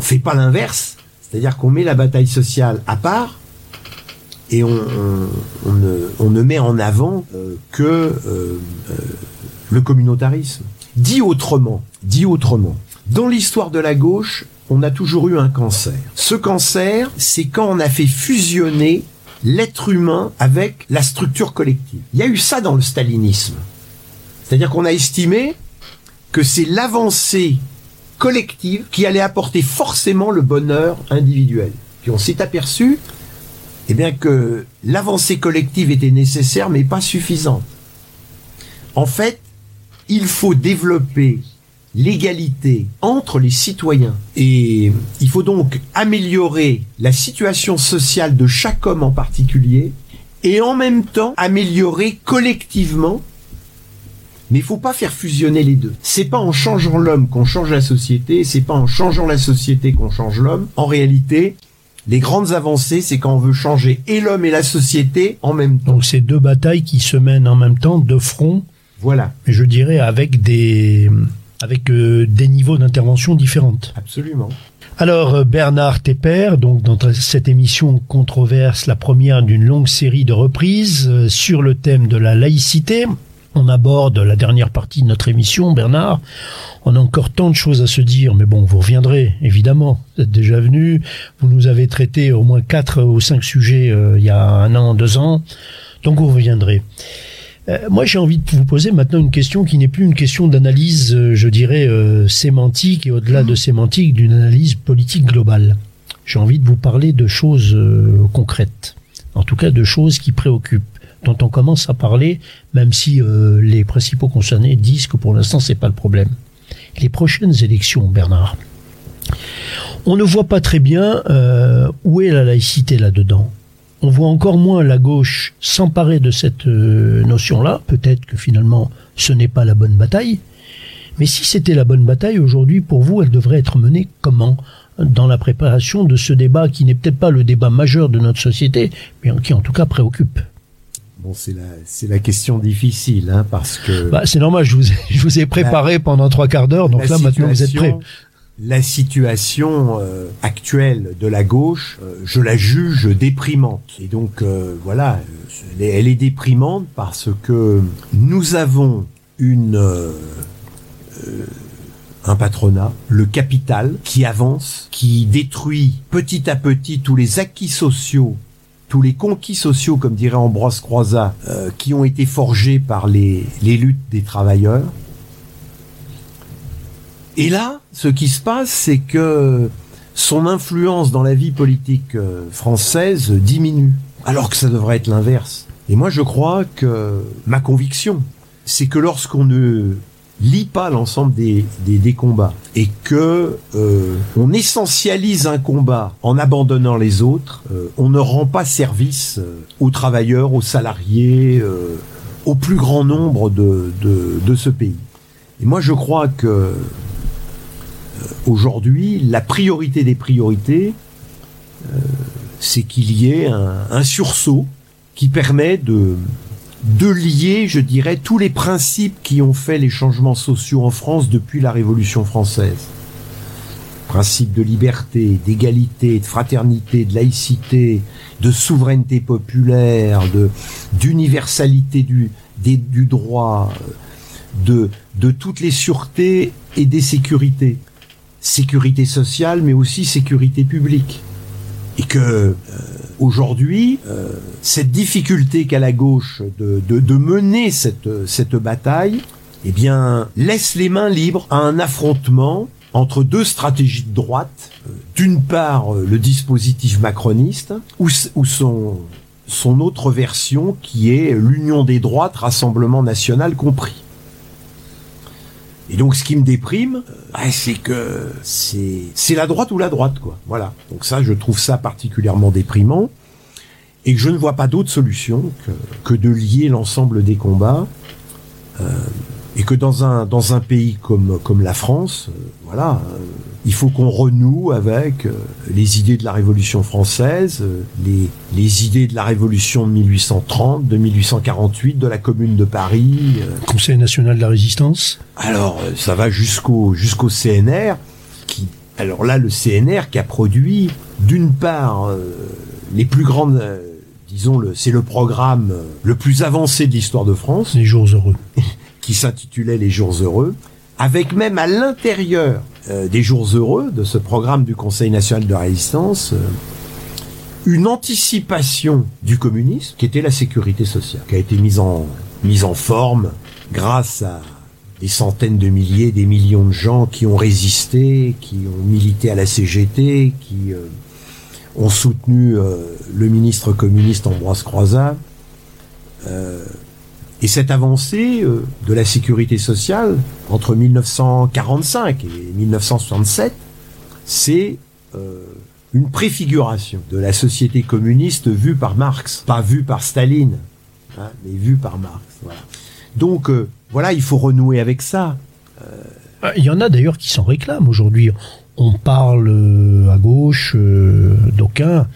fait pas l'inverse, c'est-à-dire qu'on met la bataille sociale à part et on, ne met en avant euh, que euh, euh, le communautarisme. Dit autrement, dit autrement, dans l'histoire de la gauche, on a toujours eu un cancer. Ce cancer, c'est quand on a fait fusionner l'être humain avec la structure collective. Il y a eu ça dans le stalinisme. C'est-à-dire qu'on a estimé que c'est l'avancée collective qui allait apporter forcément le bonheur individuel. Puis on s'est aperçu eh bien que l'avancée collective était nécessaire mais pas suffisante. En fait, il faut développer l'égalité entre les citoyens et il faut donc améliorer la situation sociale de chaque homme en particulier et en même temps améliorer collectivement mais il faut pas faire fusionner les deux. C'est pas en changeant l'homme qu'on change la société, c'est pas en changeant la société qu'on change l'homme. En réalité, les grandes avancées, c'est quand on veut changer et l'homme et la société en même temps. Donc c'est deux batailles qui se mènent en même temps, de front, Voilà, je dirais avec des avec euh, des niveaux d'intervention différentes. absolument. Alors euh, Bernard Tepper, donc dans cette émission controverse, la première d'une longue série de reprises euh, sur le thème de la laïcité. On aborde la dernière partie de notre émission, Bernard. On a encore tant de choses à se dire, mais bon, vous reviendrez, évidemment. Vous êtes déjà venu. Vous nous avez traité au moins quatre ou cinq sujets euh, il y a un an, deux ans. Donc vous reviendrez. Euh, moi, j'ai envie de vous poser maintenant une question qui n'est plus une question d'analyse, euh, je dirais, sémantique et au-delà de sémantique, d'une analyse politique globale. J'ai envie de vous parler de choses concrètes, en tout cas de choses qui préoccupent, dont on commence à parler, même si euh, les principaux concernés disent que pour l'instant c'est pas le problème. Les prochaines élections, Bernard. On ne voit pas très bien euh, où est la laïcité là-dedans on voit encore moins la gauche s'emparer de cette euh, notion-là. Peut-être que finalement, ce n'est pas la bonne bataille. Mais si c'était la bonne bataille, aujourd'hui, pour vous, elle devrait être menée comment? Dans la préparation de ce débat qui n'est peut-être pas le débat majeur de notre société, mais qui en tout cas préoccupe. Bon, c'est la, c'est la question difficile, hein, parce que Bah, c'est normal, je vous ai, je vous ai préparé pendant trois quarts d'heure, donc là maintenant vous êtes prêts. situation- La situation euh, actuelle de la gauche, euh, je la juge déprimante. Et donc euh, voilà, elle est- déprimante parce que nous avons une un patronat, le capital qui avance, qui détruit petit à petit tous les acquis sociaux tous les conquis sociaux, comme dirait Ambroise Croizat, euh, qui ont été forgés par les, luttes des travailleurs. Et là, ce qui se passe, c'est que son influence dans la vie politique euh, française diminue, alors que ça devrait être l'inverse. Et moi, je crois que ma conviction, c'est que lorsqu'on ne lit pas l'ensemble des, des, combats et que euh, on essentialise un combat en abandonnant les autres, euh, on ne rend pas service euh, aux travailleurs, aux salariés, au plus grand nombre de, de, ce pays. Et moi, je crois que aujourd'hui, la priorité des priorités, c'est qu'il y ait un sursaut qui permet de de lier, je dirais, tous les principes qui ont fait les changements sociaux en France depuis la Révolution française. Principes de liberté, d'égalité, de fraternité, de laïcité, de souveraineté populaire, de d'universalité du, du droit, de, de toutes les sûretés et des sécurités. Sécurité sociale, mais aussi sécurité publique. Et que euh, aujourd'hui, euh, cette difficulté qu'a la gauche de, de, mener cette, cette bataille, eh bien, laisse les mains libres à un affrontement entre deux stratégies de droite. D'une part, le dispositif macroniste, ou, ou son, son autre version qui est l'union des droites, Rassemblement national compris. Et donc, ce qui me déprime, euh, c'est que c'est c'est la droite ou la droite, quoi. Voilà. Donc ça, je trouve ça particulièrement déprimant, et que je ne vois pas d'autre solution que, que de lier l'ensemble des combats, euh, et que dans un dans un pays comme comme la France, euh, voilà, euh, il faut qu'on renoue avec euh, les idées de la Révolution française, les les idées de la Révolution de 1830, de 1848, de la Commune de Paris. Conseil national de la résistance. Alors, ça va jusqu'au jusqu'au CNR, qui alors là le CNR qui a produit d'une part les plus grandes disons le c'est le programme le plus avancé de l'histoire de France les jours heureux qui s'intitulait les jours heureux avec même à l'intérieur euh, des jours heureux de ce programme du Conseil national de résistance euh, une anticipation du communisme qui était la sécurité sociale qui a été mise en mise en forme grâce à des centaines de milliers, des millions de gens qui ont résisté, qui ont milité à la CGT, qui euh, ont soutenu le ministre communiste Ambroise Croizat. Et cette avancée euh, de la sécurité sociale entre 1945 et 1967, c'est euh, une préfiguration de la société communiste vue par Marx, pas vue par Staline, hein, mais vue par Marx. Voilà. Donc euh, voilà, il faut renouer avec ça. Il y en a d'ailleurs qui s'en réclament aujourd'hui. On parle à gauche euh, d'aucuns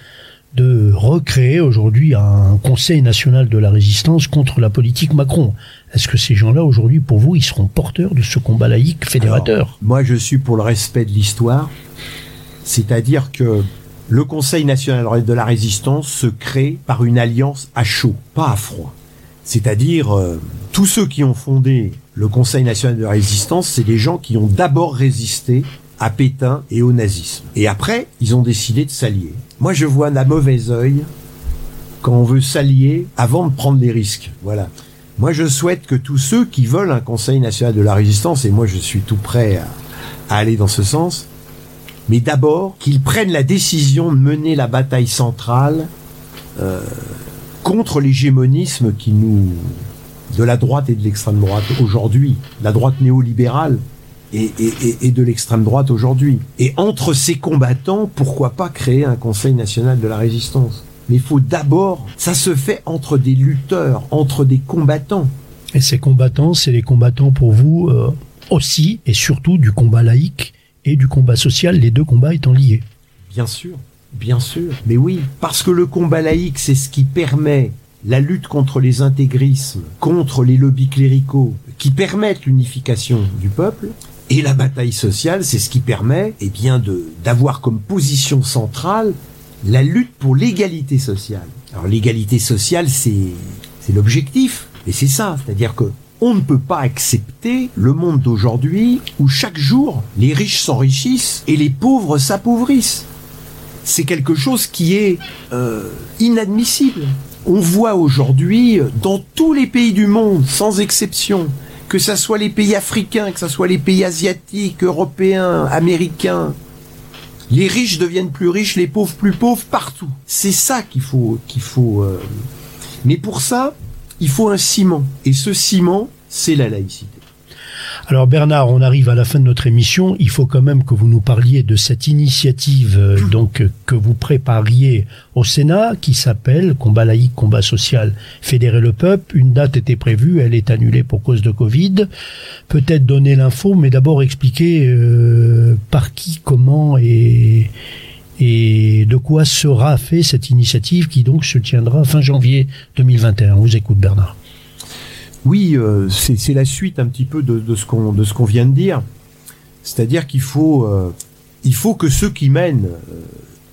de recréer aujourd'hui un Conseil national de la résistance contre la politique Macron. Est-ce que ces gens-là, aujourd'hui, pour vous, ils seront porteurs de ce combat laïque fédérateur? Moi, je suis pour le respect de l'histoire, c'est-à-dire que le Conseil national de la résistance se crée par une alliance à chaud, pas à froid. C'est-à-dire, euh, tous ceux qui ont fondé le Conseil national de la résistance, c'est des gens qui ont d'abord résisté à Pétain et au nazisme. Et après, ils ont décidé de s'allier. Moi, je vois d'un mauvais œil quand on veut s'allier avant de prendre des risques. Voilà. Moi, je souhaite que tous ceux qui veulent un Conseil national de la résistance, et moi, je suis tout prêt à, aller dans ce sens, mais d'abord qu'ils prennent la décision de mener la bataille centrale euh, contre l'hégémonisme qui nous de la droite et de l'extrême droite aujourd'hui, la droite néolibérale et, et, et, et de l'extrême droite aujourd'hui. Et entre ces combattants, pourquoi pas créer un Conseil national de la résistance? Mais il faut d'abord, ça se fait entre des lutteurs, entre des combattants. Et ces combattants, c'est les combattants pour vous euh, aussi et surtout du combat laïque et du combat social, les deux combats étant liés. Bien sûr, bien sûr, mais oui, parce que le combat laïque, c'est ce qui permet la lutte contre les intégrismes, contre les lobbies cléricaux, qui permettent l'unification du peuple, et la bataille sociale, c'est ce qui permet, eh bien, de d'avoir comme position centrale la lutte pour l'égalité sociale. Alors l'égalité sociale, c'est c'est l'objectif, et c'est ça, c'est-à-dire que on ne peut pas accepter le monde d'aujourd'hui où chaque jour les riches s'enrichissent et les pauvres s'appauvrissent. C'est quelque chose qui est euh, inadmissible. On voit aujourd'hui dans tous les pays du monde, sans exception, que ce soit les pays africains, que ce soit les pays asiatiques, européens, américains, les riches deviennent plus riches, les pauvres plus pauvres partout. C'est ça qu'il faut qu'il faut. euh, Mais pour ça, il faut un ciment. Et ce ciment, c'est la laïcité. Alors Bernard, on arrive à la fin de notre émission. Il faut quand même que vous nous parliez de cette initiative euh, donc euh, que vous prépariez au Sénat, qui s'appelle Combat laïque, combat social, fédérer le peuple. Une date était prévue, elle est annulée pour cause de Covid. Peut-être donner l'info, mais d'abord expliquer euh, par qui, comment et et de quoi sera fait cette initiative qui donc se tiendra fin janvier 2021. On vous écoute Bernard. Oui, euh, c'est la suite un petit peu de, ce qu'on vient de dire. C'est-à-dire qu'il faut euh, faut que ceux qui mènent, euh,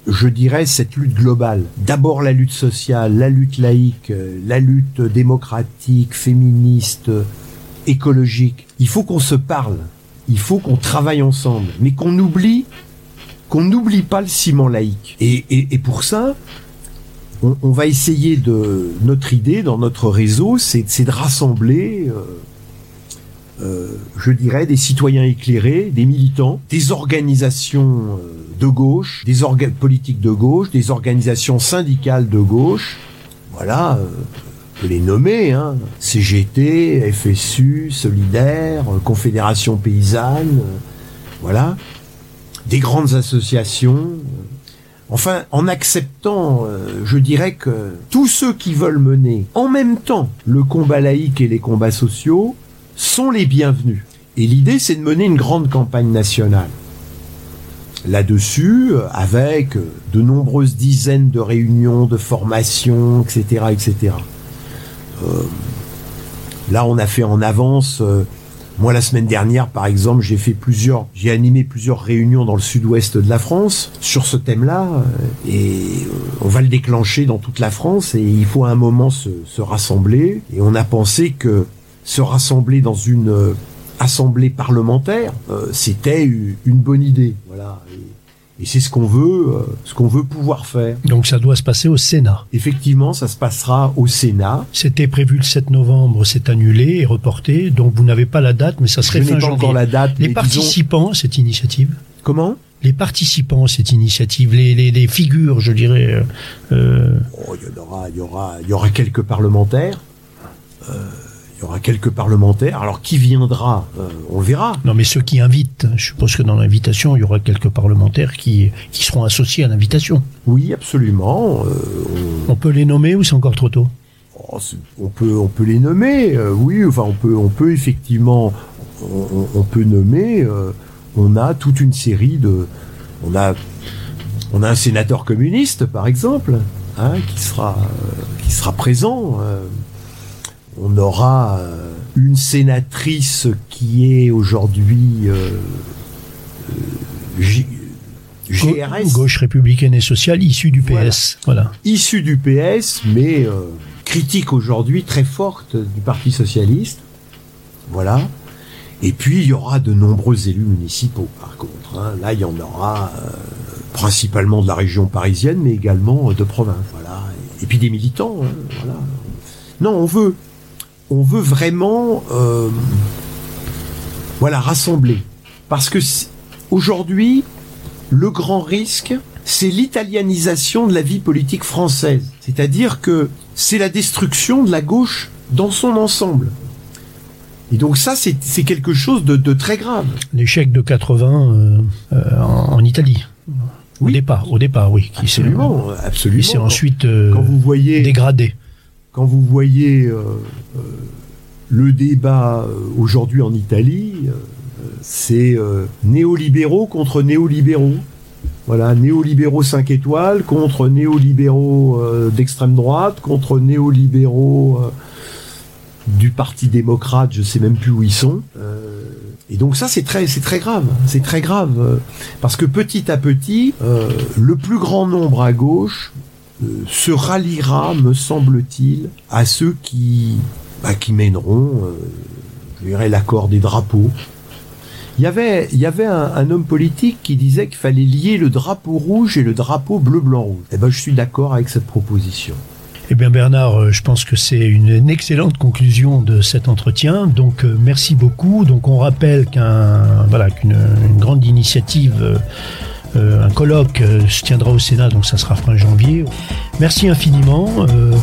je dirais, cette lutte globale, d'abord la lutte sociale, la lutte laïque, la lutte démocratique, féministe, écologique, il faut qu'on se parle, il faut qu'on travaille ensemble, mais qu'on oublie qu'on n'oublie pas le ciment laïque. Et, et pour ça, on, va essayer de notre idée dans notre réseau, c'est de rassembler, euh, euh, je dirais, des citoyens éclairés, des militants, des organisations euh, de gauche, des politiques de gauche, des organisations syndicales de gauche. Voilà, les nommer, hein, CGT, FSU, Solidaire, Confédération paysanne, voilà, des grandes associations. Enfin, en acceptant, euh, je dirais que tous ceux qui veulent mener en même temps le combat laïque et les combats sociaux sont les bienvenus. Et l'idée, c'est de mener une grande campagne nationale. Là-dessus, euh, avec euh, de nombreuses dizaines de réunions, de formations, etc., etc. Là, on a fait en avance. Moi, la semaine dernière, par exemple, j'ai fait plusieurs, j'ai animé plusieurs réunions dans le sud-ouest de la France sur ce thème-là, euh, et euh, on va le déclencher dans toute la France, et il faut à un moment se, se rassembler. Et on a pensé que se rassembler dans une euh, assemblée parlementaire, c'était une bonne idée. Voilà. Et c'est ce qu'on veut, euh, ce qu'on veut pouvoir faire. Donc ça doit se passer au Sénat. Effectivement, ça se passera au Sénat. C'était prévu le 7 novembre, c'est annulé et reporté, donc vous n'avez pas la date, mais ça serait Je fin pas janvier. encore la date. Les mais disons- participants à cette initiative Comment? Les participants à cette initiative, les, les, les figures, je dirais, euh, euh, Oh, il y en aura, il y aura, il y aura quelques parlementaires. Euh, il y aura quelques parlementaires. Alors qui viendra Euh, On verra. non mais ceux qui invitent, je suppose que dans l'invitation, il y aura quelques parlementaires qui, qui seront associés à l'invitation. Oui, absolument. Euh, On peut les nommer ou c'est encore trop tôt? On, oh, on peut, on peut les nommer. euh, oui, enfin, on peut, on peut effectivement, on, on- peut nommer. on a toute une série de, on a, on a un sénateur communiste, par exemple, hein, qui sera, qui sera présent. On aura euh, une sénatrice qui est aujourd'hui euh, euh, GRS, Gauche républicaine et sociale, issue du. PS. Voilà. issue du PS, mais euh, critique aujourd'hui très forte du Parti socialiste. Voilà. Et puis il y aura de nombreux élus municipaux, par contre. hein. Là, il y en aura euh, principalement de la région parisienne, mais également de province. Voilà. Et puis des militants. hein, Voilà. Non, on veut, on veut vraiment, euh, voilà, rassembler, parce que aujourd'hui, le grand risque, c'est l'italianisation de la vie politique française. C'est-à-dire que c'est la destruction de la gauche dans son ensemble. Et donc ça, c'est quelque chose de, de très grave. L'échec de 80 euh, euh, en, en Italie. Au départ, au départ, oui. Qui Absolument, absolument. Qui s'est ensuite euh, quand vous voyez, dégradé. Quand vous voyez euh, euh, le débat euh, aujourd'hui en Italie, c'est néolibéraux contre néolibéraux. Voilà, néolibéraux 5 étoiles contre néolibéraux d'extrême droite, contre néolibéraux du Parti démocrate, je sais même plus où ils sont. Et donc ça, c'est très, très grave. C'est très grave parce que petit à petit, le plus grand nombre à gauche se ralliera, me semble-t-il, à ceux qui, bah, qui mèneront euh, je l'accord des drapeaux. Il y avait, il y avait un, homme politique qui disait qu'il fallait lier le drapeau rouge et le drapeau bleu-blanc-rouge. Eh ben, je suis d'accord avec cette proposition. Eh bien Bernard, euh, je pense que c'est une, excellente conclusion de cet entretien. Donc euh, merci beaucoup. Donc on rappelle qu'un voilà qu'une une grande initiative, un colloque euh, se tiendra au Sénat. Donc ça sera fin janvier. Merci infiniment. Euh,